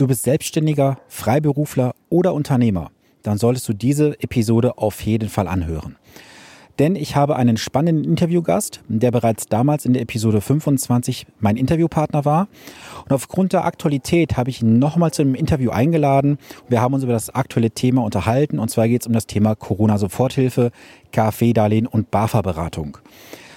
Du bist Selbstständiger, Freiberufler oder Unternehmer. Dann solltest du diese Episode auf jeden Fall anhören. Denn ich habe einen spannenden Interviewgast, der bereits damals in der Episode 25 mein Interviewpartner war. Und aufgrund der Aktualität habe ich ihn nochmal zu einem Interview eingeladen. Wir haben uns über das aktuelle Thema unterhalten. Und zwar geht es um das Thema Corona-Soforthilfe, KfW-Darlehen und BAFA-Beratung.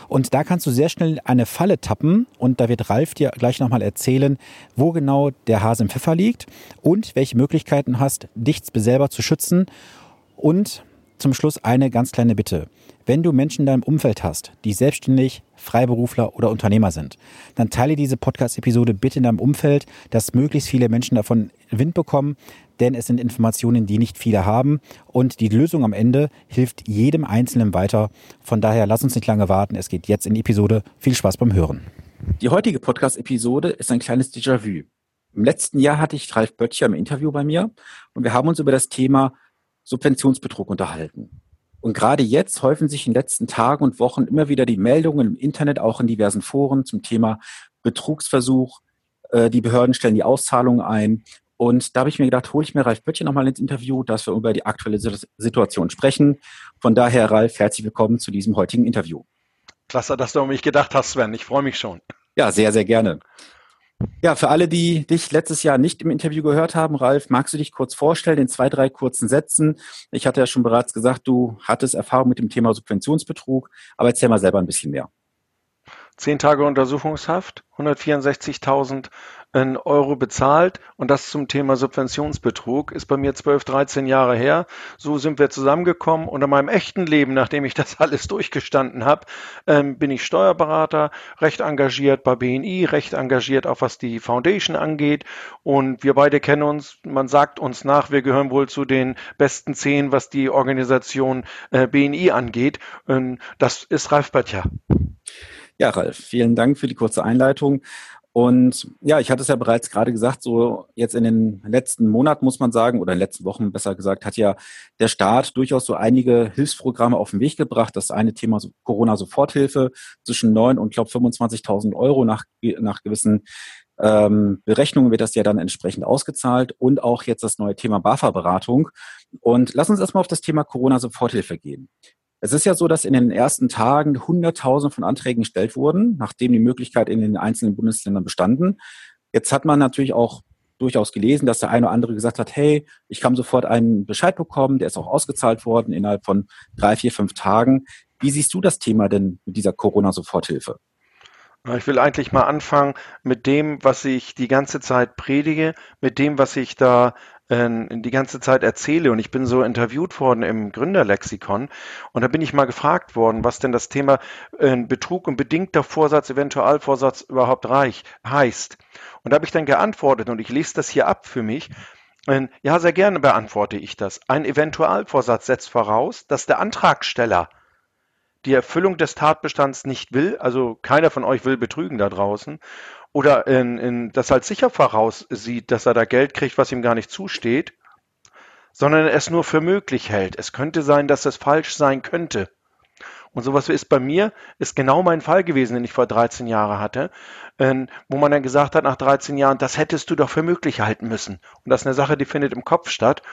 Und da kannst du sehr schnell eine Falle tappen und da wird Ralf dir gleich nochmal erzählen, wo genau der Hase im Pfeffer liegt und welche Möglichkeiten hast, dich selber zu schützen. Und zum Schluss eine ganz kleine Bitte. Wenn du Menschen in deinem Umfeld hast, die selbstständig, Freiberufler oder Unternehmer sind, dann teile diese Podcast-Episode bitte in deinem Umfeld, dass möglichst viele Menschen davon Wind bekommen, denn es sind Informationen, die nicht viele haben und die Lösung am Ende hilft jedem Einzelnen weiter. Von daher lass uns nicht lange warten. Es geht jetzt in die Episode. Viel Spaß beim Hören. Die heutige Podcast-Episode ist ein kleines Déjà-vu. Im letzten Jahr hatte ich Ralf Böttcher im Interview bei mir und wir haben uns über das Thema Subventionsbetrug unterhalten. Und gerade jetzt häufen sich in den letzten Tagen und Wochen immer wieder die Meldungen im Internet, auch in diversen Foren zum Thema Betrugsversuch. Äh, die Behörden stellen die Auszahlungen ein. Und da habe ich mir gedacht, hole ich mir Ralf Böttcher nochmal ins Interview, dass wir über die aktuelle Situation sprechen. Von daher, Ralf, herzlich willkommen zu diesem heutigen Interview. Klasse, dass du an mich gedacht hast, Sven. Ich freue mich schon. Ja, sehr, sehr gerne. Ja, für alle, die dich letztes Jahr nicht im Interview gehört haben, Ralf, magst du dich kurz vorstellen in zwei, drei kurzen Sätzen? Ich hatte ja schon bereits gesagt, du hattest Erfahrung mit dem Thema Subventionsbetrug, aber erzähl mal selber ein bisschen mehr. Zehn Tage Untersuchungshaft, 164.000 Euro bezahlt und das zum Thema Subventionsbetrug ist bei mir 12, 13 Jahre her. So sind wir zusammengekommen und in meinem echten Leben, nachdem ich das alles durchgestanden habe, ähm, bin ich Steuerberater, recht engagiert bei BNI, recht engagiert auch was die Foundation angeht und wir beide kennen uns, man sagt uns nach, wir gehören wohl zu den besten zehn, was die Organisation äh, BNI angeht. Ähm, das ist Ralf Böttcher. Ja, Ralf, vielen Dank für die kurze Einleitung. Und ja, ich hatte es ja bereits gerade gesagt, so jetzt in den letzten Monaten muss man sagen, oder in den letzten Wochen besser gesagt, hat ja der Staat durchaus so einige Hilfsprogramme auf den Weg gebracht. Das eine Thema Corona-Soforthilfe zwischen 9 und, glaube 25.000 Euro nach, nach gewissen ähm, Berechnungen wird das ja dann entsprechend ausgezahlt und auch jetzt das neue Thema BAFA-Beratung. Und lass uns erstmal auf das Thema Corona-Soforthilfe gehen. Es ist ja so, dass in den ersten Tagen Hunderttausend von Anträgen gestellt wurden, nachdem die Möglichkeit in den einzelnen Bundesländern bestanden. Jetzt hat man natürlich auch durchaus gelesen, dass der eine oder andere gesagt hat, hey, ich kann sofort einen Bescheid bekommen, der ist auch ausgezahlt worden innerhalb von drei, vier, fünf Tagen. Wie siehst du das Thema denn mit dieser Corona-Soforthilfe? Ich will eigentlich mal anfangen mit dem, was ich die ganze Zeit predige, mit dem, was ich da äh, die ganze Zeit erzähle. Und ich bin so interviewt worden im Gründerlexikon. Und da bin ich mal gefragt worden, was denn das Thema äh, Betrug und bedingter Vorsatz, Eventualvorsatz überhaupt reich, heißt. Und da habe ich dann geantwortet, und ich lese das hier ab für mich. Äh, ja, sehr gerne beantworte ich das. Ein Eventualvorsatz setzt voraus, dass der Antragsteller die Erfüllung des Tatbestands nicht will, also keiner von euch will betrügen da draußen, oder in, in, das halt sicher voraussieht, dass er da Geld kriegt, was ihm gar nicht zusteht, sondern es nur für möglich hält. Es könnte sein, dass es falsch sein könnte. Und sowas ist bei mir, ist genau mein Fall gewesen, den ich vor 13 Jahren hatte, äh, wo man dann gesagt hat, nach 13 Jahren, das hättest du doch für möglich halten müssen. Und das ist eine Sache, die findet im Kopf statt.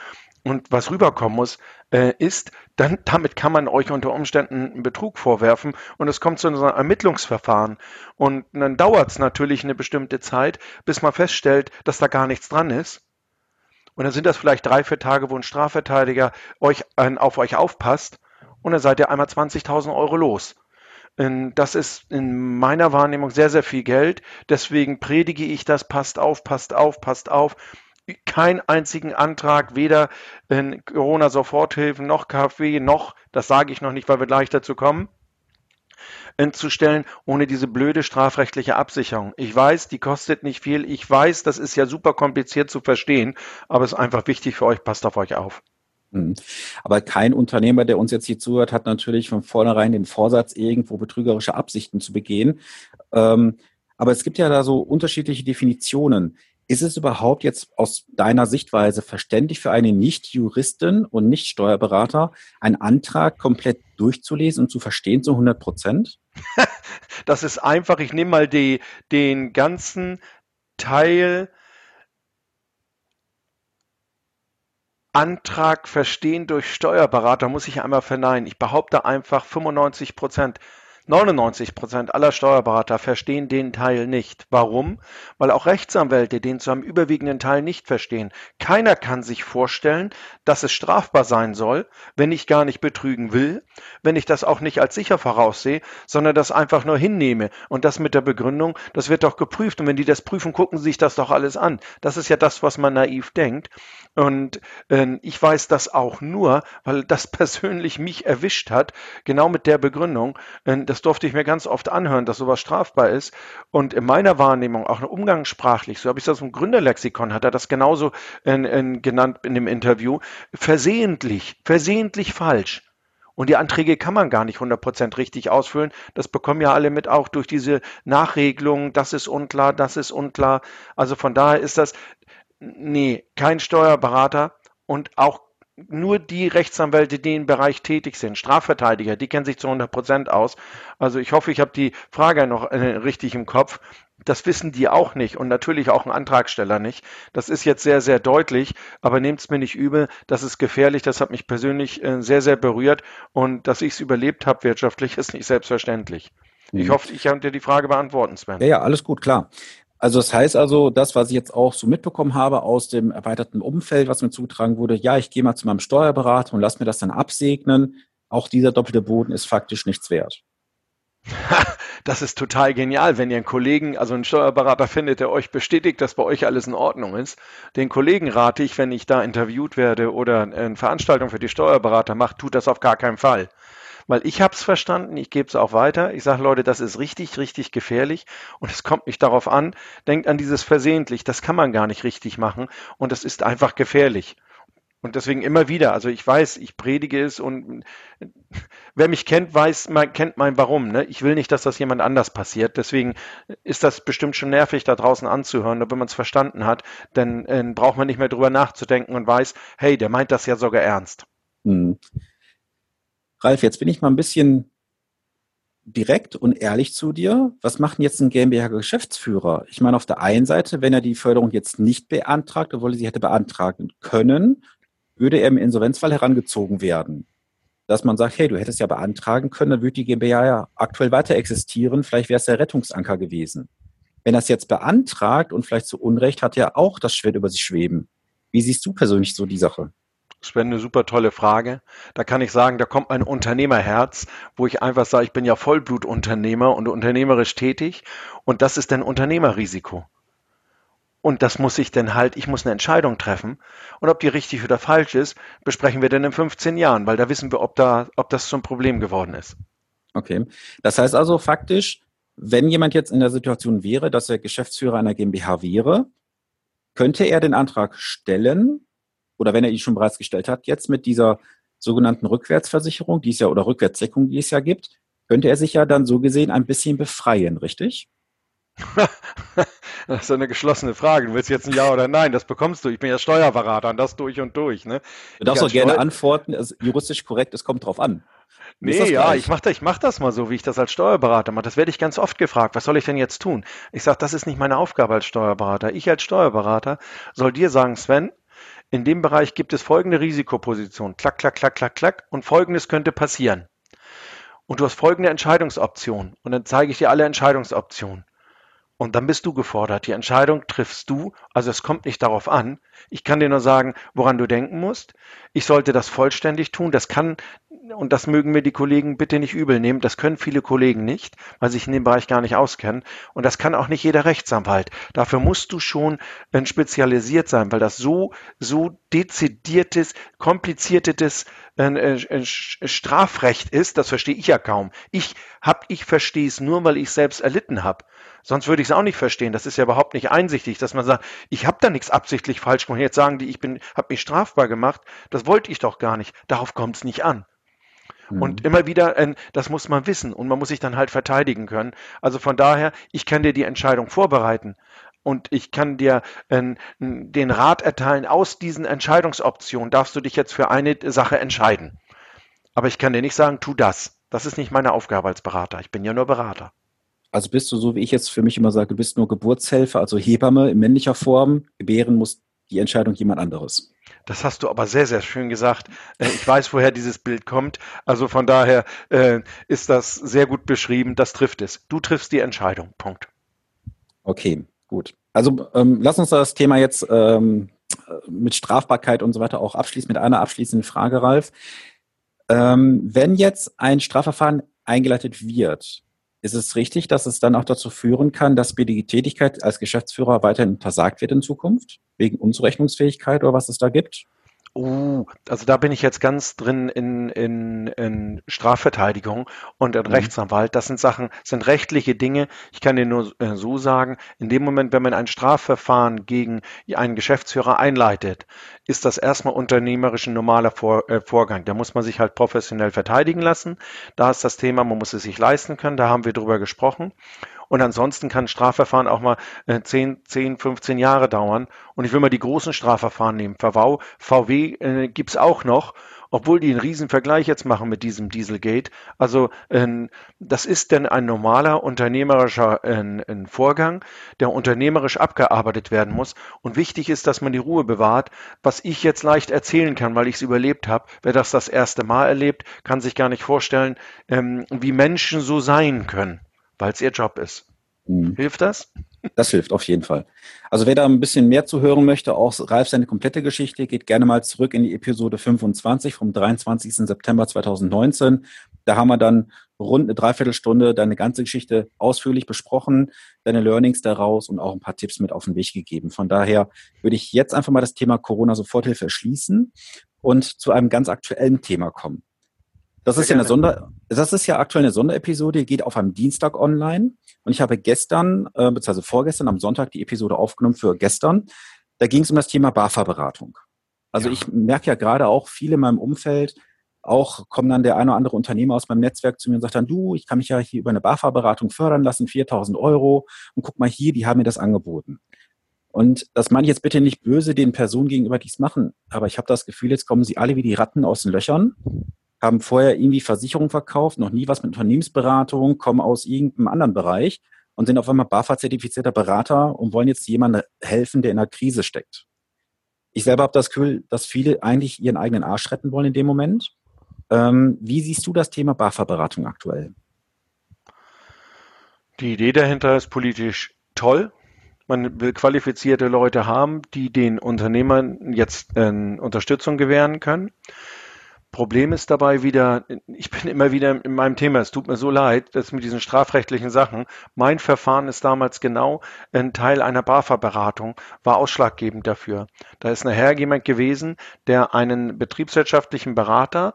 Und was rüberkommen muss, äh, ist, dann damit kann man euch unter Umständen einen Betrug vorwerfen und es kommt zu einem Ermittlungsverfahren. Und dann dauert es natürlich eine bestimmte Zeit, bis man feststellt, dass da gar nichts dran ist. Und dann sind das vielleicht drei, vier Tage, wo ein Strafverteidiger euch äh, auf euch aufpasst und dann seid ihr einmal 20.000 Euro los. Das ist in meiner Wahrnehmung sehr, sehr viel Geld. Deswegen predige ich das, passt auf, passt auf, passt auf keinen einzigen Antrag, weder in Corona-Soforthilfen noch KfW noch, das sage ich noch nicht, weil wir gleich dazu kommen, zu stellen, ohne diese blöde strafrechtliche Absicherung. Ich weiß, die kostet nicht viel. Ich weiß, das ist ja super kompliziert zu verstehen, aber es ist einfach wichtig für euch. Passt auf euch auf. Hm. Aber kein Unternehmer, der uns jetzt hier zuhört, hat natürlich von vornherein den Vorsatz, irgendwo betrügerische Absichten zu begehen. Ähm, aber es gibt ja da so unterschiedliche Definitionen. Ist es überhaupt jetzt aus deiner Sichtweise verständlich für eine Nicht-Juristin und Nicht-Steuerberater, einen Antrag komplett durchzulesen und zu verstehen zu 100 Prozent? Das ist einfach. Ich nehme mal die, den ganzen Teil Antrag verstehen durch Steuerberater muss ich einmal verneinen. Ich behaupte einfach 95 Prozent 99 Prozent aller Steuerberater verstehen den Teil nicht. Warum? Weil auch Rechtsanwälte den zu einem überwiegenden Teil nicht verstehen. Keiner kann sich vorstellen, dass es strafbar sein soll, wenn ich gar nicht betrügen will, wenn ich das auch nicht als sicher voraussehe, sondern das einfach nur hinnehme und das mit der Begründung, das wird doch geprüft und wenn die das prüfen, gucken sie sich das doch alles an. Das ist ja das, was man naiv denkt und äh, ich weiß das auch nur, weil das persönlich mich erwischt hat, genau mit der Begründung, äh, das durfte ich mir ganz oft anhören, dass sowas strafbar ist. Und in meiner Wahrnehmung, auch umgangssprachlich, so habe ich das im Gründerlexikon, hat er das genauso in, in, genannt in dem Interview, versehentlich, versehentlich falsch. Und die Anträge kann man gar nicht 100% richtig ausfüllen. Das bekommen ja alle mit auch durch diese Nachregelungen. Das ist unklar, das ist unklar. Also von daher ist das, nee, kein Steuerberater und auch nur die Rechtsanwälte, die im Bereich tätig sind, Strafverteidiger, die kennen sich zu 100 Prozent aus. Also ich hoffe, ich habe die Frage noch äh, richtig im Kopf. Das wissen die auch nicht und natürlich auch ein Antragsteller nicht. Das ist jetzt sehr, sehr deutlich, aber nehmt es mir nicht übel. Das ist gefährlich. Das hat mich persönlich äh, sehr, sehr berührt und dass ich es überlebt habe wirtschaftlich, ist nicht selbstverständlich. Ich mhm. hoffe, ich kann dir die Frage beantworten, Sven. Ja, ja, alles gut, klar. Also das heißt also, das, was ich jetzt auch so mitbekommen habe aus dem erweiterten Umfeld, was mir zugetragen wurde, ja, ich gehe mal zu meinem Steuerberater und lass mir das dann absegnen. Auch dieser doppelte Boden ist faktisch nichts wert. Das ist total genial, wenn ihr einen Kollegen, also einen Steuerberater findet, der euch bestätigt, dass bei euch alles in Ordnung ist. Den Kollegen rate ich, wenn ich da interviewt werde oder eine Veranstaltung für die Steuerberater macht, tut das auf gar keinen Fall weil ich habe es verstanden, ich gebe es auch weiter. Ich sage, Leute, das ist richtig, richtig gefährlich und es kommt nicht darauf an. Denkt an dieses versehentlich, das kann man gar nicht richtig machen und das ist einfach gefährlich. Und deswegen immer wieder, also ich weiß, ich predige es und wer mich kennt, weiß, man kennt mein Warum. Ne? Ich will nicht, dass das jemand anders passiert. Deswegen ist das bestimmt schon nervig, da draußen anzuhören. Aber wenn man es verstanden hat, dann äh, braucht man nicht mehr drüber nachzudenken und weiß, hey, der meint das ja sogar ernst. Hm. Ralf, jetzt bin ich mal ein bisschen direkt und ehrlich zu dir. Was macht denn jetzt ein GmbH-Geschäftsführer? Ich meine, auf der einen Seite, wenn er die Förderung jetzt nicht beantragt, obwohl er sie hätte beantragen können, würde er im Insolvenzfall herangezogen werden. Dass man sagt, hey, du hättest ja beantragen können, dann würde die GmbH ja aktuell weiter existieren. Vielleicht wäre es der Rettungsanker gewesen. Wenn er es jetzt beantragt und vielleicht zu Unrecht, hat er auch das Schwert über sich schweben. Wie siehst du persönlich so die Sache? Sven, eine super tolle Frage. Da kann ich sagen, da kommt mein Unternehmerherz, wo ich einfach sage, ich bin ja Vollblutunternehmer und unternehmerisch tätig und das ist ein Unternehmerrisiko. Und das muss ich dann halt, ich muss eine Entscheidung treffen. Und ob die richtig oder falsch ist, besprechen wir dann in 15 Jahren, weil da wissen wir, ob, da, ob das zum Problem geworden ist. Okay. Das heißt also faktisch, wenn jemand jetzt in der Situation wäre, dass er Geschäftsführer einer GmbH wäre, könnte er den Antrag stellen, oder wenn er ihn schon bereits gestellt hat, jetzt mit dieser sogenannten Rückwärtsversicherung, die es ja oder Rückwärtsdeckung, die es ja gibt, könnte er sich ja dann so gesehen ein bisschen befreien, richtig? das ist eine geschlossene Frage. Du willst jetzt ein Ja oder Nein, das bekommst du. Ich bin ja Steuerberater und das durch und durch. Ne? Du darfst auch gerne antworten, also juristisch korrekt, es kommt drauf an. Nee, ja, ich mache ich mach das mal so, wie ich das als Steuerberater mache. Das werde ich ganz oft gefragt. Was soll ich denn jetzt tun? Ich sage, das ist nicht meine Aufgabe als Steuerberater. Ich als Steuerberater soll dir sagen, Sven, in dem Bereich gibt es folgende Risikoposition. Klack, klack, klack, klack, klack. Und folgendes könnte passieren. Und du hast folgende Entscheidungsoption. Und dann zeige ich dir alle Entscheidungsoptionen. Und dann bist du gefordert. Die Entscheidung triffst du. Also es kommt nicht darauf an. Ich kann dir nur sagen, woran du denken musst. Ich sollte das vollständig tun. Das kann, und das mögen mir die Kollegen bitte nicht übel nehmen. Das können viele Kollegen nicht, weil sich in dem Bereich gar nicht auskennen. Und das kann auch nicht jeder Rechtsanwalt. Dafür musst du schon äh, spezialisiert sein, weil das so, so dezidiertes, kompliziertes äh, äh, Strafrecht ist. Das verstehe ich ja kaum. Ich hab, ich verstehe es nur, weil ich selbst erlitten habe. Sonst würde ich es auch nicht verstehen. Das ist ja überhaupt nicht einsichtig, dass man sagt, ich habe da nichts absichtlich falsch gemacht. Jetzt sagen die, ich bin, habe mich strafbar gemacht. Das wollte ich doch gar nicht. Darauf kommt es nicht an. Mhm. Und immer wieder, äh, das muss man wissen und man muss sich dann halt verteidigen können. Also von daher, ich kann dir die Entscheidung vorbereiten und ich kann dir äh, den Rat erteilen, aus diesen Entscheidungsoptionen darfst du dich jetzt für eine Sache entscheiden. Aber ich kann dir nicht sagen, tu das. Das ist nicht meine Aufgabe als Berater. Ich bin ja nur Berater. Also bist du, so wie ich jetzt für mich immer sage, du bist nur Geburtshelfer, also Hebamme in männlicher Form. Gebären muss die Entscheidung jemand anderes. Das hast du aber sehr, sehr schön gesagt. Äh, ich weiß, woher dieses Bild kommt. Also von daher äh, ist das sehr gut beschrieben. Das trifft es. Du triffst die Entscheidung. Punkt. Okay, gut. Also ähm, lass uns das Thema jetzt ähm, mit Strafbarkeit und so weiter auch abschließen mit einer abschließenden Frage, Ralf. Ähm, wenn jetzt ein Strafverfahren eingeleitet wird, ist es richtig, dass es dann auch dazu führen kann, dass mir die Tätigkeit als Geschäftsführer weiterhin untersagt wird in Zukunft? Wegen Unzurechnungsfähigkeit oder was es da gibt? Uh, also da bin ich jetzt ganz drin in, in, in Strafverteidigung und in mhm. Rechtsanwalt. Das sind Sachen, sind rechtliche Dinge. Ich kann dir nur äh, so sagen, in dem Moment, wenn man ein Strafverfahren gegen einen Geschäftsführer einleitet, ist das erstmal unternehmerisch ein normaler Vor, äh, Vorgang. Da muss man sich halt professionell verteidigen lassen. Da ist das Thema, man muss es sich leisten können. Da haben wir drüber gesprochen. Und ansonsten kann ein Strafverfahren auch mal äh, 10, 10, 15 Jahre dauern. Und ich will mal die großen Strafverfahren nehmen. VW, VW äh, gibt's auch noch obwohl die einen riesen Vergleich jetzt machen mit diesem Dieselgate. Also äh, das ist denn ein normaler unternehmerischer äh, Vorgang, der unternehmerisch abgearbeitet werden muss. Und wichtig ist, dass man die Ruhe bewahrt. Was ich jetzt leicht erzählen kann, weil ich es überlebt habe, wer das das erste Mal erlebt, kann sich gar nicht vorstellen, ähm, wie Menschen so sein können weil es ihr Job ist. Mhm. Hilft das? Das hilft auf jeden Fall. Also wer da ein bisschen mehr zu hören möchte, auch Ralf seine komplette Geschichte, geht gerne mal zurück in die Episode 25 vom 23. September 2019. Da haben wir dann rund eine Dreiviertelstunde deine ganze Geschichte ausführlich besprochen, deine Learnings daraus und auch ein paar Tipps mit auf den Weg gegeben. Von daher würde ich jetzt einfach mal das Thema Corona-Soforthilfe schließen und zu einem ganz aktuellen Thema kommen. Das ist ja eine Sonder, das ist ja aktuell eine Sonderepisode, geht auf einem Dienstag online. Und ich habe gestern, äh, beziehungsweise vorgestern am Sonntag die Episode aufgenommen für gestern. Da ging es um das Thema BAFA-Beratung. Also ja. ich merke ja gerade auch viele in meinem Umfeld, auch kommen dann der eine oder andere Unternehmer aus meinem Netzwerk zu mir und sagt dann, du, ich kann mich ja hier über eine BAFA-Beratung fördern lassen, 4000 Euro. Und guck mal hier, die haben mir das angeboten. Und das meine ich jetzt bitte nicht böse den Personen gegenüber, die es machen. Aber ich habe das Gefühl, jetzt kommen sie alle wie die Ratten aus den Löchern haben vorher irgendwie Versicherung verkauft, noch nie was mit Unternehmensberatung, kommen aus irgendeinem anderen Bereich und sind auf einmal BAFA-zertifizierter Berater und wollen jetzt jemandem helfen, der in einer Krise steckt. Ich selber habe das Gefühl, dass viele eigentlich ihren eigenen Arsch retten wollen in dem Moment. Ähm, wie siehst du das Thema BAFA-Beratung aktuell? Die Idee dahinter ist politisch toll. Man will qualifizierte Leute haben, die den Unternehmern jetzt äh, Unterstützung gewähren können. Problem ist dabei wieder, ich bin immer wieder in meinem Thema, es tut mir so leid, dass mit diesen strafrechtlichen Sachen, mein Verfahren ist damals genau ein Teil einer BAFA-Beratung, war ausschlaggebend dafür. Da ist nachher jemand gewesen, der einen betriebswirtschaftlichen Berater,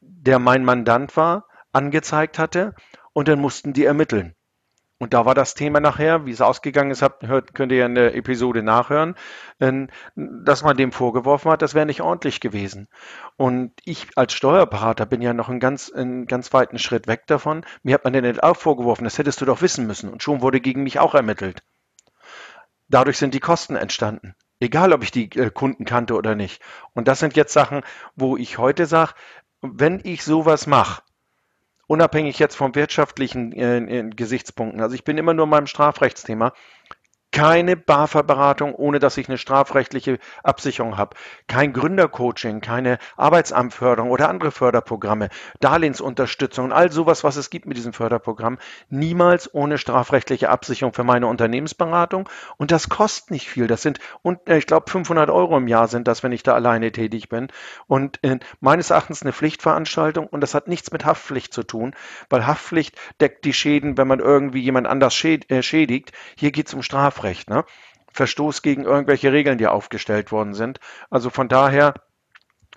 der mein Mandant war, angezeigt hatte und dann mussten die ermitteln. Und da war das Thema nachher, wie es ausgegangen ist, habt, hört, könnt ihr in der Episode nachhören, ähm, dass man dem vorgeworfen hat, das wäre nicht ordentlich gewesen. Und ich als Steuerberater bin ja noch einen ganz, einen ganz weiten Schritt weg davon. Mir hat man denn auch vorgeworfen, das hättest du doch wissen müssen. Und schon wurde gegen mich auch ermittelt. Dadurch sind die Kosten entstanden. Egal, ob ich die äh, Kunden kannte oder nicht. Und das sind jetzt Sachen, wo ich heute sage, wenn ich sowas mache, unabhängig jetzt vom wirtschaftlichen äh, Gesichtspunkten. Also ich bin immer nur in meinem Strafrechtsthema keine BAFA-Beratung, ohne dass ich eine strafrechtliche Absicherung habe. Kein Gründercoaching, keine Arbeitsamtförderung oder andere Förderprogramme, Darlehensunterstützung und all sowas, was es gibt mit diesem Förderprogramm. Niemals ohne strafrechtliche Absicherung für meine Unternehmensberatung. Und das kostet nicht viel. Das sind, und äh, ich glaube, 500 Euro im Jahr sind das, wenn ich da alleine tätig bin. Und äh, meines Erachtens eine Pflichtveranstaltung. Und das hat nichts mit Haftpflicht zu tun, weil Haftpflicht deckt die Schäden, wenn man irgendwie jemand anders äh, schädigt. Hier geht es um Strafrecht. Strafrecht, ne? Verstoß gegen irgendwelche Regeln, die aufgestellt worden sind. Also von daher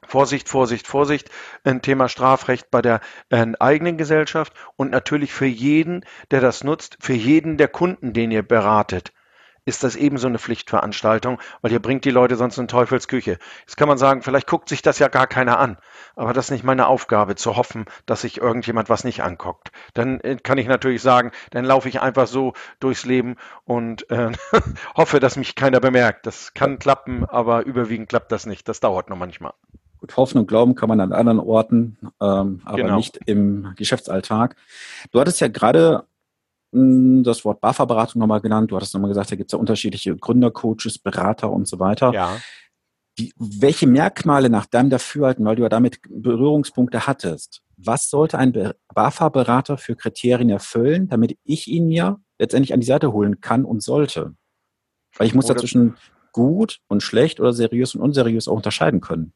Vorsicht, Vorsicht, Vorsicht, ein Thema Strafrecht bei der äh, eigenen Gesellschaft und natürlich für jeden, der das nutzt, für jeden der Kunden, den ihr beratet ist das ebenso eine Pflichtveranstaltung, weil ihr bringt die Leute sonst in Teufelsküche. Jetzt kann man sagen, vielleicht guckt sich das ja gar keiner an, aber das ist nicht meine Aufgabe, zu hoffen, dass sich irgendjemand was nicht anguckt. Dann äh, kann ich natürlich sagen, dann laufe ich einfach so durchs Leben und äh, hoffe, dass mich keiner bemerkt. Das kann klappen, aber überwiegend klappt das nicht. Das dauert noch manchmal. Gut, hoffen und glauben kann man an anderen Orten, ähm, aber genau. nicht im Geschäftsalltag. Du hattest ja gerade das Wort BAFA-Beratung nochmal genannt. Du hattest nochmal gesagt, da gibt es ja unterschiedliche Gründercoaches, Berater und so weiter. Ja. die, welche Merkmale nach deinem Dafürhalten, weil du ja damit Berührungspunkte hattest, was sollte ein BAFA-Berater für Kriterien erfüllen, damit ich ihn mir letztendlich an die Seite holen kann und sollte? Weil ich muss oder dazwischen gut und schlecht oder seriös und unseriös auch unterscheiden können.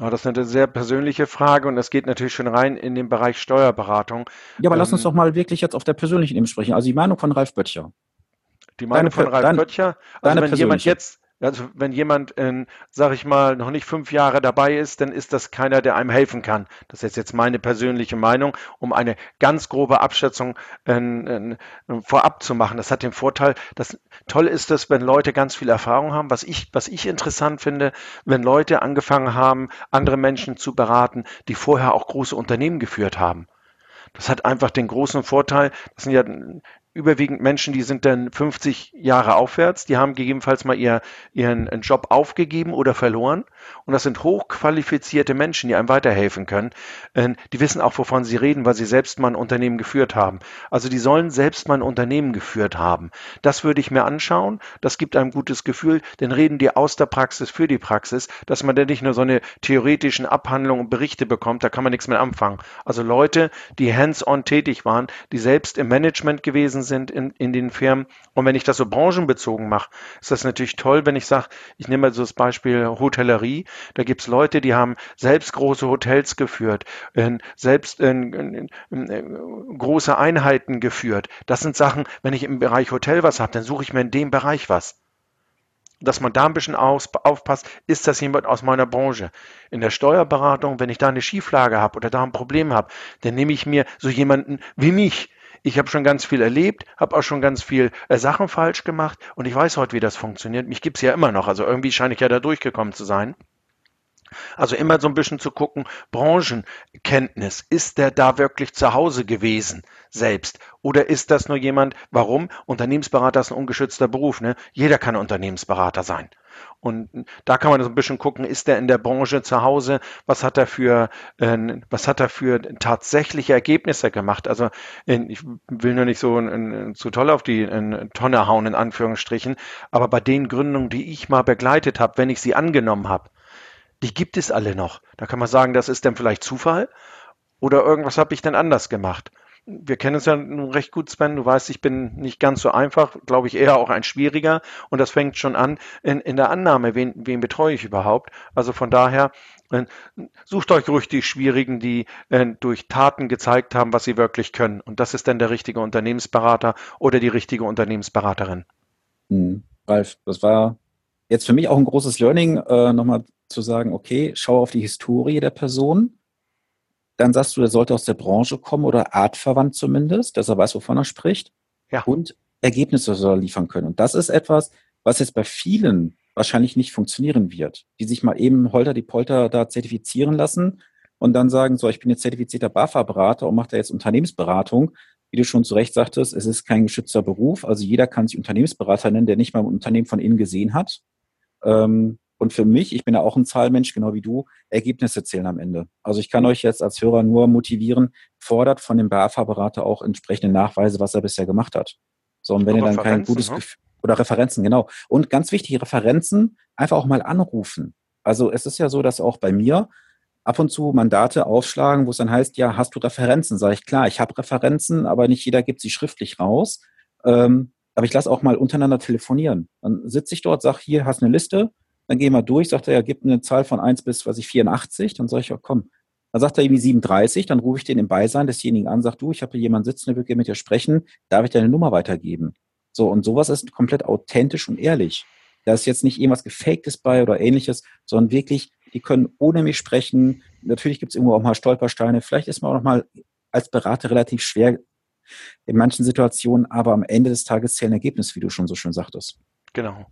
Ja, das ist eine sehr persönliche Frage und das geht natürlich schon rein in den Bereich Steuerberatung. Ja, aber ähm, lass uns doch mal wirklich jetzt auf der persönlichen Ebene sprechen. Also die Meinung von Ralf Böttcher. Die Meinung deine, von Ralf dein, Böttcher. Also wenn jemand jetzt also wenn jemand, in, sag ich mal, noch nicht fünf Jahre dabei ist, dann ist das keiner, der einem helfen kann. Das ist jetzt meine persönliche Meinung, um eine ganz grobe Abschätzung äh, äh, vorab zu machen. Das hat den Vorteil, dass toll ist es, wenn Leute ganz viel Erfahrung haben. Was ich, was ich interessant finde, wenn Leute angefangen haben, andere Menschen zu beraten, die vorher auch große Unternehmen geführt haben. Das hat einfach den großen Vorteil, das sind ja überwiegend Menschen, die sind dann 50 Jahre aufwärts, die haben gegebenenfalls mal ihr, ihren Job aufgegeben oder verloren. Und das sind hochqualifizierte Menschen, die einem weiterhelfen können. Ähm, die wissen auch, wovon sie reden, weil sie selbst mal ein Unternehmen geführt haben. Also die sollen selbst mal ein Unternehmen geführt haben. Das würde ich mir anschauen. Das gibt einem gutes Gefühl. Denn reden die aus der Praxis für die Praxis, dass man dann nicht nur so eine theoretischen Abhandlungen und Berichte bekommt, da kann man nichts mehr anfangen. Also Leute, die hands-on tätig waren, die selbst im Management gewesen gewesen sind in, in den Firmen. Und wenn ich das so branchenbezogen mache, ist das natürlich toll, wenn ich sage, ich nehme mal so das Beispiel Hotellerie. Da gibt es Leute, die haben selbst große Hotels geführt, selbst äh, große Einheiten geführt. Das sind Sachen, wenn ich im Bereich Hotel was habe, dann suche ich mir in dem Bereich was dass man da ein bisschen aufpasst, ist das jemand aus meiner Branche. In der Steuerberatung, wenn ich da eine Schieflage habe oder da ein Problem habe, dann nehme ich mir so jemanden wie mich, ich habe schon ganz viel erlebt, habe auch schon ganz viel äh, Sachen falsch gemacht und ich weiß heute, wie das funktioniert. Mich gibt's ja immer noch, also irgendwie scheine ich ja da durchgekommen zu sein. Also immer so ein bisschen zu gucken, Branchenkenntnis, ist der da wirklich zu Hause gewesen selbst? Oder ist das nur jemand, warum? Unternehmensberater ist ein ungeschützter Beruf, ne? Jeder kann Unternehmensberater sein. Und da kann man so ein bisschen gucken, ist der in der Branche zu Hause? Was hat er für, äh, was hat er für tatsächliche Ergebnisse gemacht? Also ich will nur nicht so in, zu toll auf die in Tonne hauen, in Anführungsstrichen. Aber bei den Gründungen, die ich mal begleitet habe, wenn ich sie angenommen habe, die gibt es alle noch. Da kann man sagen, das ist dann vielleicht Zufall oder irgendwas habe ich dann anders gemacht wir kennen es ja nun recht gut, Sven. Du weißt, ich bin nicht ganz so einfach, glaube ich, eher auch ein schwieriger. Und das fängt schon an in, in der Annahme, wen, wen betreue ich überhaupt. Also von daher, äh, sucht euch ruhig die Schwierigen, die äh, durch Taten gezeigt haben, was sie wirklich können. Und das ist dann der richtige Unternehmensberater oder die richtige Unternehmensberaterin. Mhm. Ralf, das war jetzt für mich auch ein großes Learning, äh, nochmal zu sagen, okay, schau auf die Historie der Person dann sagst du, er sollte aus der Branche kommen oder artverwandt zumindest, dass er weiß, wovon er spricht. Ja. Und Ergebnisse soll er liefern können. Und das ist etwas, was jetzt bei vielen wahrscheinlich nicht funktionieren wird, die sich mal eben holter die Polter da zertifizieren lassen und dann sagen, so, ich bin jetzt zertifizierter BAFA-Berater und mache da jetzt Unternehmensberatung. Wie du schon zu Recht sagtest, es ist kein geschützter Beruf. Also jeder kann sich Unternehmensberater nennen, der nicht mal ein Unternehmen von innen gesehen hat. Ähm, und für mich, ich bin ja auch ein Zahlmensch, genau wie du, Ergebnisse zählen am Ende. Also ich kann euch jetzt als Hörer nur motivieren, fordert von dem BAFA-Berater auch entsprechende Nachweise, was er bisher gemacht hat. So, und wenn ihr dann kein gutes ne? Gefühl, oder Referenzen, genau. Und ganz wichtig, Referenzen einfach auch mal anrufen. Also es ist ja so, dass auch bei mir ab und zu Mandate aufschlagen, wo es dann heißt, ja, hast du Referenzen? Sage ich, klar, ich habe Referenzen, aber nicht jeder gibt sie schriftlich raus. Ähm, aber ich lasse auch mal untereinander telefonieren. Dann sitze ich dort, sage, hier hast eine Liste, dann gehen wir durch, sagt er, er gibt eine Zahl von 1 bis, was ich, 84. Dann sage ich, ja, komm. Dann sagt er irgendwie 37, dann rufe ich den im Beisein desjenigen an, sag du, ich habe hier jemanden sitzen, der will gerne mit dir sprechen, darf ich deine Nummer weitergeben? So, und sowas ist komplett authentisch und ehrlich. Da ist jetzt nicht irgendwas Gefaktes bei oder ähnliches, sondern wirklich, die können ohne mich sprechen. Natürlich gibt es irgendwo auch mal Stolpersteine. Vielleicht ist man auch noch mal als Berater relativ schwer in manchen Situationen, aber am Ende des Tages zählen Ergebnisse, wie du schon so schön sagtest. Genau.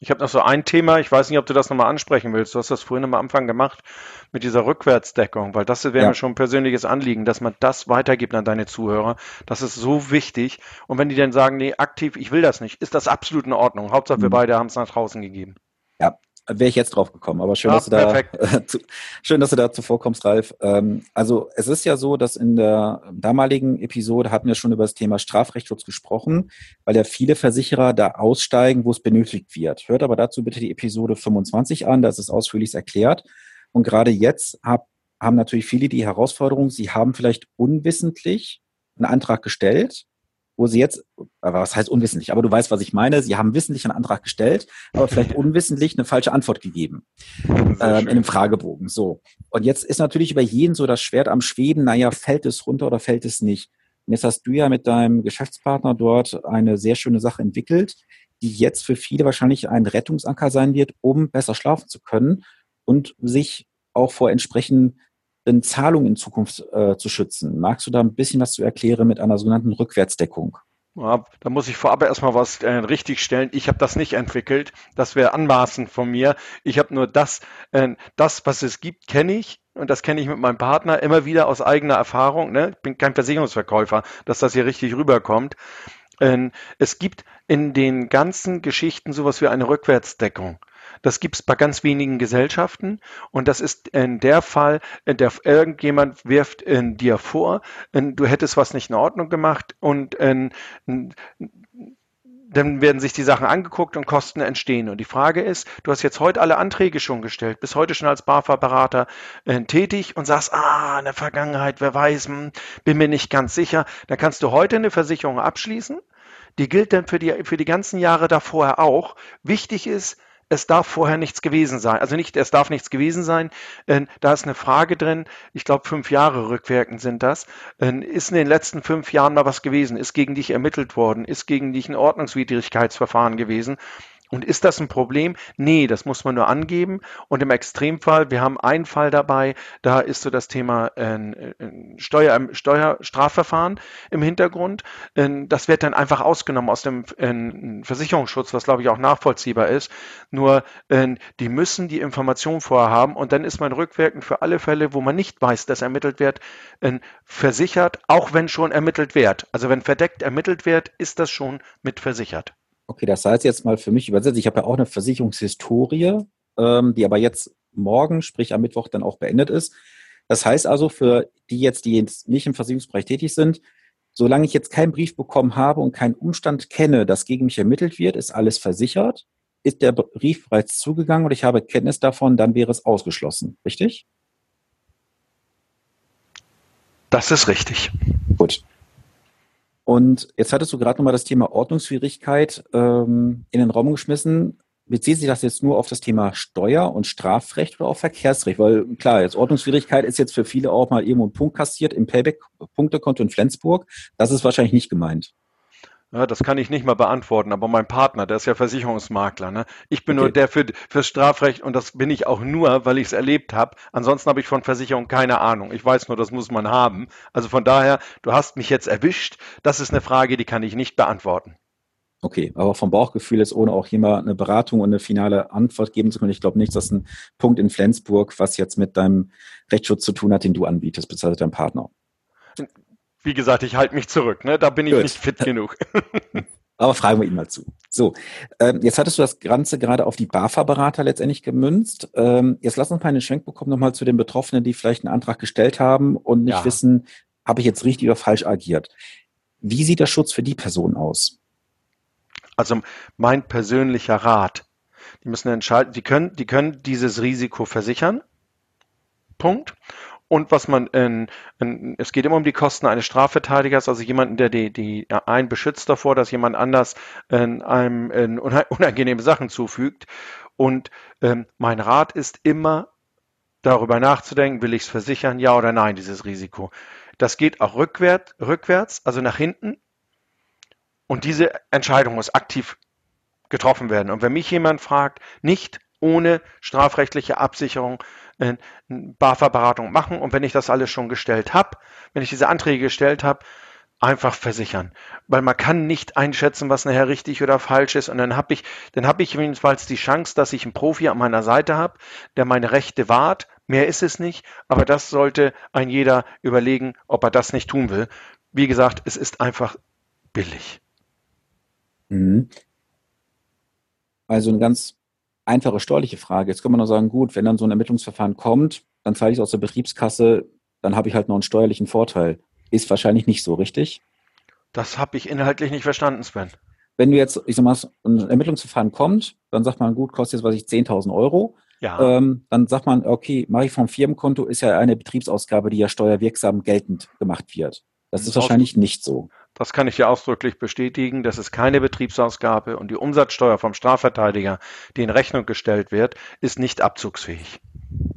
Ich habe noch so ein Thema, ich weiß nicht, ob du das nochmal ansprechen willst. Du hast das vorhin am Anfang gemacht mit dieser Rückwärtsdeckung, weil das wäre ja. mir schon ein persönliches Anliegen, dass man das weitergibt an deine Zuhörer. Das ist so wichtig. Und wenn die dann sagen, nee, aktiv, ich will das nicht, ist das absolut in Ordnung. Hauptsache wir mhm. beide haben es nach draußen gegeben. Ja, wäre ich jetzt drauf gekommen, aber schön, ah, dass du da äh, zu, schön, dass du da zuvor kommst, Ralf. Ähm, also es ist ja so, dass in der damaligen Episode hatten wir schon über das Thema Strafrechtsschutz gesprochen, weil ja viele Versicherer da aussteigen, wo es benötigt wird. Hört aber dazu bitte die Episode 25 an, da ist es ausführlich erklärt. Und gerade jetzt hab, haben natürlich viele die Herausforderung, sie haben vielleicht unwissentlich einen Antrag gestellt, wo sie jetzt, was heißt unwissentlich, aber du weißt, was ich meine, sie haben wissentlich einen Antrag gestellt, aber vielleicht unwissentlich eine falsche Antwort gegeben ähm, in einem Fragebogen. So. Und jetzt ist natürlich über jeden so das Schwert am Schweben, naja, fällt es runter oder fällt es nicht? Und jetzt hast du ja mit deinem Geschäftspartner dort eine sehr schöne Sache entwickelt, die jetzt für viele wahrscheinlich ein Rettungsanker sein wird, um besser schlafen zu können und sich auch vor entsprechenden Zahlungen in Zukunft äh, zu schützen. Magst du da ein bisschen was zu erklären mit einer sogenannten Rückwärtsdeckung? Ja, da muss ich vorab erstmal was äh, richtigstellen. Ich habe das nicht entwickelt. Das wäre anmaßend von mir. Ich habe nur das, äh, das, was es gibt, kenne ich. Und das kenne ich mit meinem Partner immer wieder aus eigener Erfahrung. Ne? Ich bin kein Versicherungsverkäufer, dass das hier richtig rüberkommt. Äh, es gibt in den ganzen Geschichten sowas wie eine Rückwärtsdeckung. Das gibt es bei ganz wenigen Gesellschaften und das ist in der Fall, in der irgendjemand wirft dir vor, du hättest was nicht in Ordnung gemacht und dann werden sich die Sachen angeguckt und Kosten entstehen. Und die Frage ist, du hast jetzt heute alle Anträge schon gestellt, bist heute schon als BAFA-Berater äh, tätig und sagst, ah, in der Vergangenheit, wer weiß, hm, bin mir nicht ganz sicher. Dann kannst du heute eine Versicherung abschließen. Die gilt dann für die, für die ganzen Jahre davor auch. Wichtig ist, es darf vorher nichts gewesen sein. Also nicht, es darf nichts gewesen sein. Äh, da ist eine Frage drin. Ich glaube, fünf Jahre rückwirkend sind das. Äh, ist in den letzten fünf Jahren mal was gewesen? Ist gegen dich ermittelt worden? Ist gegen dich ein Ordnungswidrigkeitsverfahren gewesen? Und ist das ein Problem? Nee, das muss man nur angeben. Und im Extremfall, wir haben einen Fall dabei, da ist so das Thema äh, Steuer, Steuerstrafverfahren im Hintergrund. Äh, das wird dann einfach ausgenommen aus dem äh, Versicherungsschutz, was glaube ich auch nachvollziehbar ist. Nur äh, die müssen die Information vorher haben und dann ist man rückwirkend für alle Fälle, wo man nicht weiß, dass ermittelt wird, äh, versichert, auch wenn schon ermittelt wird. Also wenn verdeckt ermittelt wird, ist das schon mit versichert. Okay, das heißt jetzt mal für mich übersetzt, ich habe ja auch eine Versicherungshistorie, ähm, die aber jetzt morgen, sprich am Mittwoch, dann auch beendet ist. Das heißt also für die jetzt, die jetzt nicht im Versicherungsbereich tätig sind, solange ich jetzt keinen Brief bekommen habe und keinen Umstand kenne, dass gegen mich ermittelt wird, ist alles versichert. Ist der Brief bereits zugegangen und ich habe Kenntnis davon, dann wäre es ausgeschlossen. Richtig? Das ist richtig. Gut. Und jetzt hattest du gerade nochmal das Thema Ordnungswidrigkeit ähm, in den Raum geschmissen. Bezieht sich das jetzt nur auf das Thema Steuer- und Strafrecht oder auf Verkehrsrecht? Weil klar, jetzt Ordnungswidrigkeit ist jetzt für viele auch mal irgendwo ein Punkt kassiert im Payback-Punktekonto in Flensburg. Das ist wahrscheinlich nicht gemeint. Ja, das kann ich nicht mal beantworten, aber mein Partner, der ist ja Versicherungsmakler. Ne? Ich bin okay. nur der für, fürs Strafrecht und das bin ich auch nur, weil ich es erlebt habe. Ansonsten habe ich von Versicherung keine Ahnung. Ich weiß nur, das muss man haben. Also von daher, du hast mich jetzt erwischt. Das ist eine Frage, die kann ich nicht beantworten. Okay, aber vom Bauchgefühl ist, ohne auch jemand eine Beratung und eine finale Antwort geben zu können, ich glaube nicht, dass ein Punkt in Flensburg, was jetzt mit deinem Rechtsschutz zu tun hat, den du anbietest, beziehungsweise deinem Partner wie gesagt, ich halte mich zurück. Ne? Da bin ich Gut. nicht fit genug. Aber fragen wir ihn mal zu. So, ähm, jetzt hattest du das Ganze gerade auf die BAFA-Berater letztendlich gemünzt. Ähm, jetzt lass uns mal einen Schwenk bekommen nochmal zu den Betroffenen, die vielleicht einen Antrag gestellt haben und nicht ja. wissen, habe ich jetzt richtig oder falsch agiert. Wie sieht der Schutz für die Person aus? Also mein persönlicher Rat. Die müssen entscheiden, die können, die können dieses Risiko versichern. Punkt. Und was man, in, in, es geht immer um die Kosten eines Strafverteidigers, also jemanden, der die, die einen beschützt davor, dass jemand anders in einem in unangenehme Sachen zufügt. Und ähm, mein Rat ist immer, darüber nachzudenken, will ich es versichern, ja oder nein, dieses Risiko. Das geht auch rückwärts, rückwärts, also nach hinten. Und diese Entscheidung muss aktiv getroffen werden. Und wenn mich jemand fragt, nicht ohne strafrechtliche Absicherung eine BAFA-Beratung machen und wenn ich das alles schon gestellt habe, wenn ich diese Anträge gestellt habe, einfach versichern, weil man kann nicht einschätzen, was nachher richtig oder falsch ist und dann habe ich, dann habe ich jedenfalls die Chance, dass ich einen Profi an meiner Seite habe, der meine Rechte wahrt. Mehr ist es nicht, aber das sollte ein jeder überlegen, ob er das nicht tun will. Wie gesagt, es ist einfach billig. Mhm. Also eine ganz einfache steuerliche Frage. Jetzt kann man nur sagen, gut, wenn dann so ein Ermittlungsverfahren kommt, dann zahle ich es aus der Betriebskasse, dann habe ich halt noch einen steuerlichen Vorteil. Ist wahrscheinlich nicht so, richtig? Das habe ich inhaltlich nicht verstanden, Sven. Wenn du jetzt, ich sag mal, ein Ermittlungsverfahren kommt, dann sagt man, gut, kostet jetzt, was ich, 10.000 Euro. Ja. Ähm, dann sagt man, okay, mache ich vom Firmenkonto, ist ja eine Betriebsausgabe, die ja steuerwirksam geltend gemacht wird. Das ist wahrscheinlich nicht so. Das kann ich dir ausdrücklich bestätigen. Das ist keine Betriebsausgabe und die Umsatzsteuer vom Strafverteidiger, die in Rechnung gestellt wird, ist nicht abzugsfähig.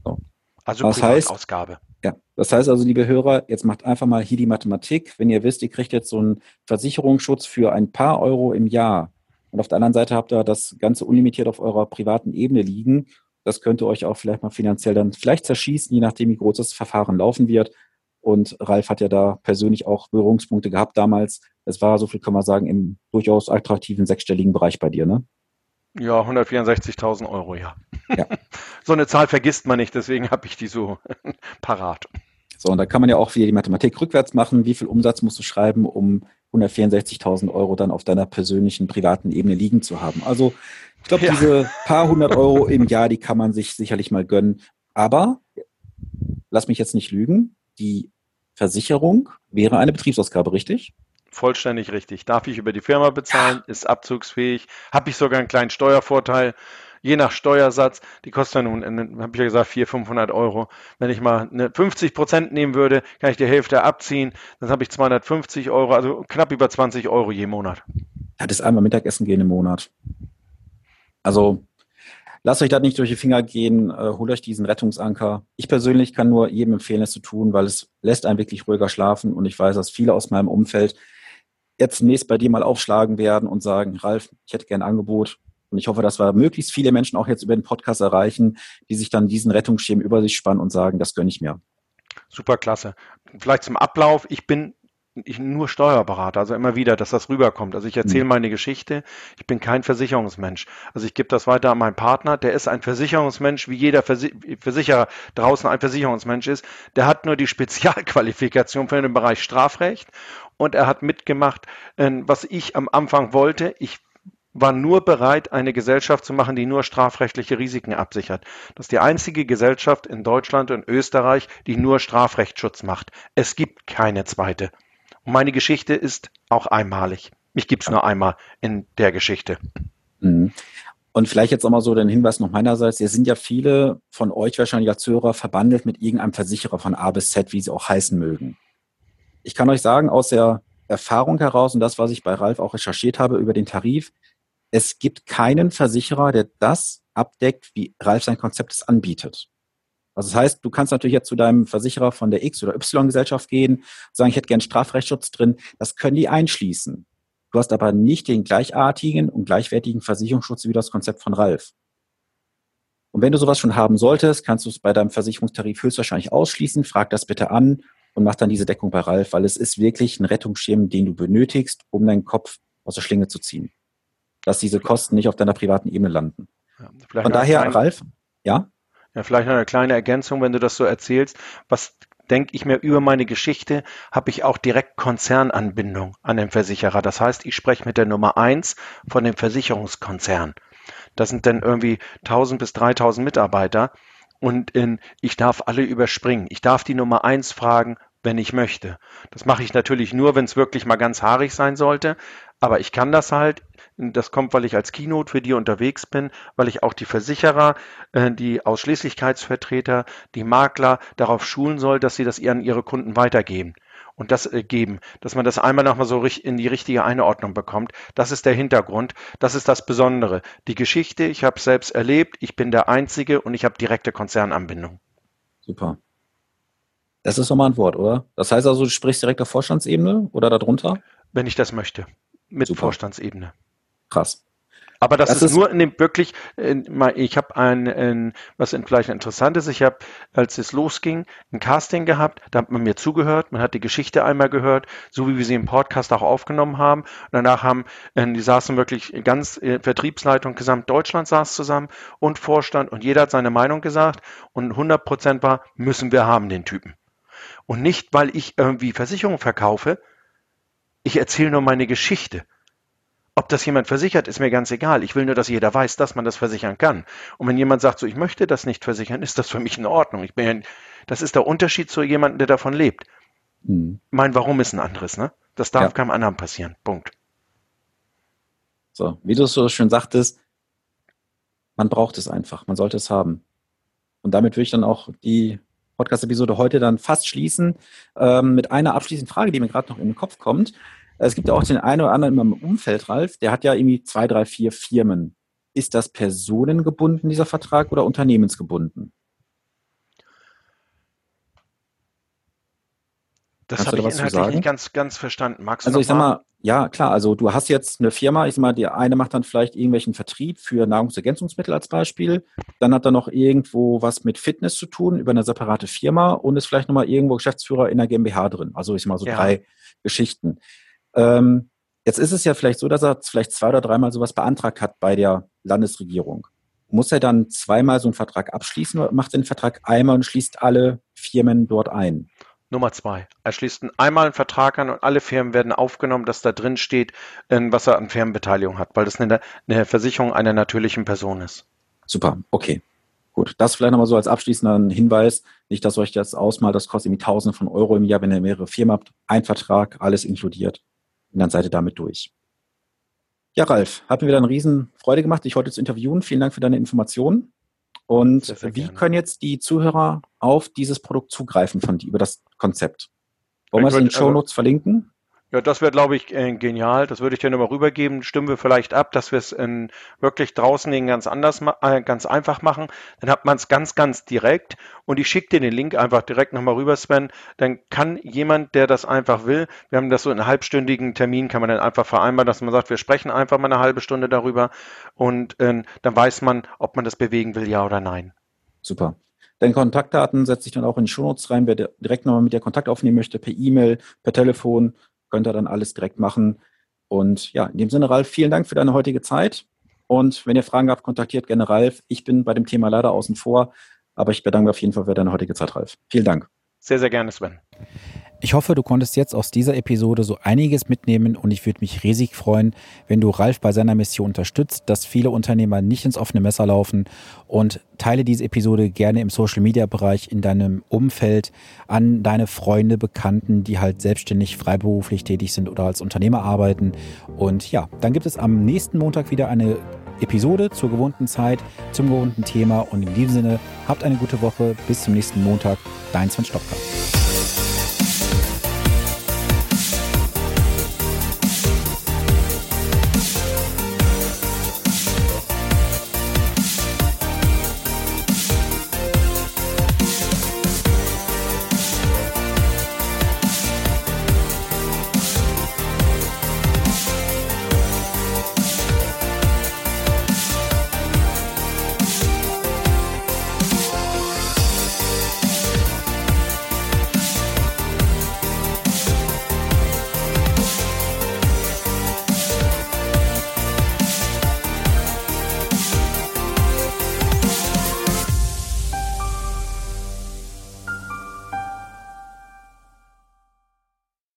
So. Also das Privatausgabe. Heißt, ja, das heißt also, liebe Hörer, jetzt macht einfach mal hier die Mathematik. Wenn ihr wisst, ihr kriegt jetzt so einen Versicherungsschutz für ein paar Euro im Jahr und auf der anderen Seite habt ihr das Ganze unlimitiert auf eurer privaten Ebene liegen, das könnte euch auch vielleicht mal finanziell dann vielleicht zerschießen, je nachdem, wie groß das Verfahren laufen wird. Und Ralf hat ja da persönlich auch Berührungspunkte gehabt damals. Es war, so viel kann man sagen, im durchaus attraktiven sechsstelligen Bereich bei dir, ne? Ja, 164.000 Euro, ja. ja. so eine Zahl vergisst man nicht, deswegen habe ich die so parat. So, und da kann man ja auch wieder die Mathematik rückwärts machen. Wie viel Umsatz musst du schreiben, um 164.000 Euro dann auf deiner persönlichen, privaten Ebene liegen zu haben? Also, ich glaube, ja. diese paar hundert Euro im Jahr, die kann man sich sicherlich mal gönnen. Aber, lass mich jetzt nicht lügen, die Versicherung wäre eine Betriebsausgabe, richtig? Vollständig richtig. Darf ich über die Firma bezahlen, ist abzugsfähig, habe ich sogar einen kleinen Steuervorteil, je nach Steuersatz. Die kostet nun, habe ich ja gesagt, 400, 500 Euro. Wenn ich mal eine 50 Prozent nehmen würde, kann ich die Hälfte abziehen. Dann habe ich 250 Euro, also knapp über 20 Euro je Monat. Ja, das einmal Mittagessen gehen im Monat. Also Lasst euch das nicht durch die Finger gehen, äh, holt euch diesen Rettungsanker. Ich persönlich kann nur jedem empfehlen, es zu tun, weil es lässt einen wirklich ruhiger schlafen und ich weiß, dass viele aus meinem Umfeld jetzt zunächst bei dir mal aufschlagen werden und sagen, Ralf, ich hätte gern ein Angebot. Und ich hoffe, dass wir möglichst viele Menschen auch jetzt über den Podcast erreichen, die sich dann diesen Rettungsschirm über sich spannen und sagen, das gönne ich mir. Super klasse. Vielleicht zum Ablauf. Ich bin ich nur Steuerberater, also immer wieder, dass das rüberkommt. Also ich erzähle mhm. meine Geschichte. Ich bin kein Versicherungsmensch. Also ich gebe das weiter an meinen Partner. Der ist ein Versicherungsmensch, wie jeder Versicherer draußen ein Versicherungsmensch ist. Der hat nur die Spezialqualifikation für den Bereich Strafrecht und er hat mitgemacht, ähm, was ich am Anfang wollte. Ich war nur bereit, eine Gesellschaft zu machen, die nur strafrechtliche Risiken absichert. Das ist die einzige Gesellschaft in Deutschland und Österreich, die nur Strafrechtsschutz macht. Es gibt keine zweite. Und meine Geschichte ist auch einmalig. Mich gibt es nur einmal in der Geschichte. Mhm. Und vielleicht jetzt nochmal so den Hinweis noch meinerseits. Es sind ja viele von euch wahrscheinlich als Hörer verbandelt mit irgendeinem Versicherer von A bis Z, wie sie auch heißen mögen. Ich kann euch sagen, aus der Erfahrung heraus und das, was ich bei Ralf auch recherchiert habe über den Tarif, es gibt keinen Versicherer, der das abdeckt, wie Ralf sein Konzept es anbietet. Also das heißt, du kannst natürlich jetzt zu deinem Versicherer von der X- oder Y-Gesellschaft gehen, sagen, ich hätte gern Strafrechtsschutz drin. Das können die einschließen. Du hast aber nicht den gleichartigen und gleichwertigen Versicherungsschutz wie das Konzept von Ralf. Und wenn du sowas schon haben solltest, kannst du es bei deinem Versicherungstarif höchstwahrscheinlich ausschließen. Frag das bitte an und mach dann diese Deckung bei Ralf, weil es ist wirklich ein Rettungsschirm, den du benötigst, um deinen Kopf aus der Schlinge zu ziehen. Dass diese Kosten nicht auf deiner privaten Ebene landen. Ja, Von daher, Ralf, ja? Ja, vielleicht noch eine kleine Ergänzung, wenn du das so erzählst. Was denke ich mir über meine Geschichte, habe ich auch direkt Konzernanbindung an den Versicherer. Das heißt, ich spreche mit der Nummer eins von dem Versicherungskonzern. Das sind dann irgendwie 1000 bis 3000 Mitarbeiter und in, ich darf alle überspringen. Ich darf die Nummer eins fragen, wenn ich möchte. Das mache ich natürlich nur, wenn es wirklich mal ganz haarig sein sollte. Aber ich kann das halt. Das kommt, weil ich als Keynote für die unterwegs bin, weil ich auch die Versicherer, äh, die Ausschließlichkeitsvertreter, die Makler darauf schulen soll, dass sie das an ihre Kunden weitergeben und das äh, geben, dass man das einmal nochmal so in die richtige Einordnung bekommt. Das ist der Hintergrund, das ist das Besondere. Die Geschichte, ich habe es selbst erlebt, ich bin der Einzige und ich habe direkte Konzernanbindung. Super. Das ist nochmal ein Wort, oder? Das heißt also, du sprichst direkt auf Vorstandsebene oder darunter? Wenn ich das möchte. Mit Super. Vorstandsebene. Krass. Aber das, das ist, ist, nur in dem wirklich, ich habe ein, ein, was vielleicht interessant ist, ich habe, als es losging, ein Casting gehabt, da hat man mir zugehört, man hat die Geschichte einmal gehört, so wie wir sie im Podcast auch aufgenommen haben. Und danach haben, äh, die saßen wirklich ganz, äh, Vertriebsleitung Gesamtdeutschland saß zusammen und Vorstand und jeder hat seine Meinung gesagt und 100 Prozent war, müssen wir haben den Typen. Und nicht, weil ich irgendwie Versicherung verkaufe, ich erzähle nur meine Geschichte. Ob das jemand versichert, ist mir ganz egal. Ich will nur, dass jeder weiß, dass man das versichern kann. Und wenn jemand sagt, so, ich möchte das nicht versichern, ist das für mich in Ordnung. Ich bin das ist der Unterschied zu jemandem, der davon lebt. Hm. Mein Warum ist ein anderes, ne? Das darf ja. keinem anderen passieren. Punkt. So, wie du es so schön sagtest, man braucht es einfach. Man sollte es haben. Und damit würde ich dann auch die Podcast-Episode heute dann fast schließen ähm, mit einer abschließenden Frage, die mir gerade noch in den Kopf kommt. Es gibt ja auch den einen oder anderen in meinem Umfeld, Ralf, der hat ja irgendwie zwei, drei, vier Firmen. Ist das personengebunden, dieser Vertrag, oder unternehmensgebunden? Das habe ich inhaltlich nicht ganz, ganz verstanden. Du also ich sag mal, ja klar, also du hast jetzt eine Firma, ich sag mal, die eine macht dann vielleicht irgendwelchen Vertrieb für Nahrungsergänzungsmittel als Beispiel, dann hat er noch irgendwo was mit Fitness zu tun über eine separate Firma und ist vielleicht nochmal irgendwo Geschäftsführer in der GmbH drin. Also ich sag mal so ja. drei Geschichten. Ähm, jetzt ist es ja vielleicht so, dass er vielleicht zwei oder dreimal sowas beantragt hat bei der Landesregierung. Muss er dann zweimal so einen Vertrag abschließen oder macht er den Vertrag einmal und schließt alle Firmen dort ein? Nummer zwei. Er schließt einmal einen Vertrag an und alle Firmen werden aufgenommen, dass da drin steht, was er an Firmenbeteiligung hat, weil das eine, eine Versicherung einer natürlichen Person ist. Super, okay. Gut, das vielleicht nochmal so als abschließender Hinweis. Nicht, dass euch das ausmalt, das kostet irgendwie Tausende von Euro im Jahr, wenn ihr mehrere Firmen habt. Ein Vertrag, alles inkludiert. Und dann seid ihr damit durch. Ja, Ralf, hat mir wieder eine riesen Freude gemacht, dich heute zu interviewen. Vielen Dank für deine Informationen. Und sehr, sehr wie gerne. können jetzt die Zuhörer auf dieses Produkt zugreifen von über das Konzept? Wollen wir es in den Show also Notes verlinken? Ja, das wäre, glaube ich, äh, genial. Das würde ich dir nochmal rübergeben. Stimmen wir vielleicht ab, dass wir es wirklich draußen ganz anders, äh, ganz einfach machen. Dann hat man es ganz, ganz direkt. Und ich schicke dir den Link einfach direkt nochmal rüber, Sven. Dann kann jemand, der das einfach will, wir haben das so in einem halbstündigen Termin, kann man dann einfach vereinbaren, dass man sagt, wir sprechen einfach mal eine halbe Stunde darüber. Und äh, dann weiß man, ob man das bewegen will, ja oder nein. Super. Deine Kontaktdaten setze ich dann auch in die Shownotes rein. Wer direkt nochmal mit dir Kontakt aufnehmen möchte, per E-Mail, per Telefon, könnt ihr dann alles direkt machen. Und ja, in dem Sinne, Ralf, vielen Dank für deine heutige Zeit. Und wenn ihr Fragen habt, kontaktiert gerne Ralf. Ich bin bei dem Thema leider außen vor, aber ich bedanke mich auf jeden Fall für deine heutige Zeit, Ralf. Vielen Dank. Sehr, sehr gerne, Sven. Ich hoffe, du konntest jetzt aus dieser Episode so einiges mitnehmen und ich würde mich riesig freuen, wenn du Ralf bei seiner Mission unterstützt, dass viele Unternehmer nicht ins offene Messer laufen und teile diese Episode gerne im Social Media Bereich in deinem Umfeld an deine Freunde, Bekannten, die halt selbstständig, freiberuflich tätig sind oder als Unternehmer arbeiten. Und ja, dann gibt es am nächsten Montag wieder eine Episode zur gewohnten Zeit, zum gewohnten Thema und in diesem Sinne habt eine gute Woche. Bis zum nächsten Montag. Dein Sven Stopka.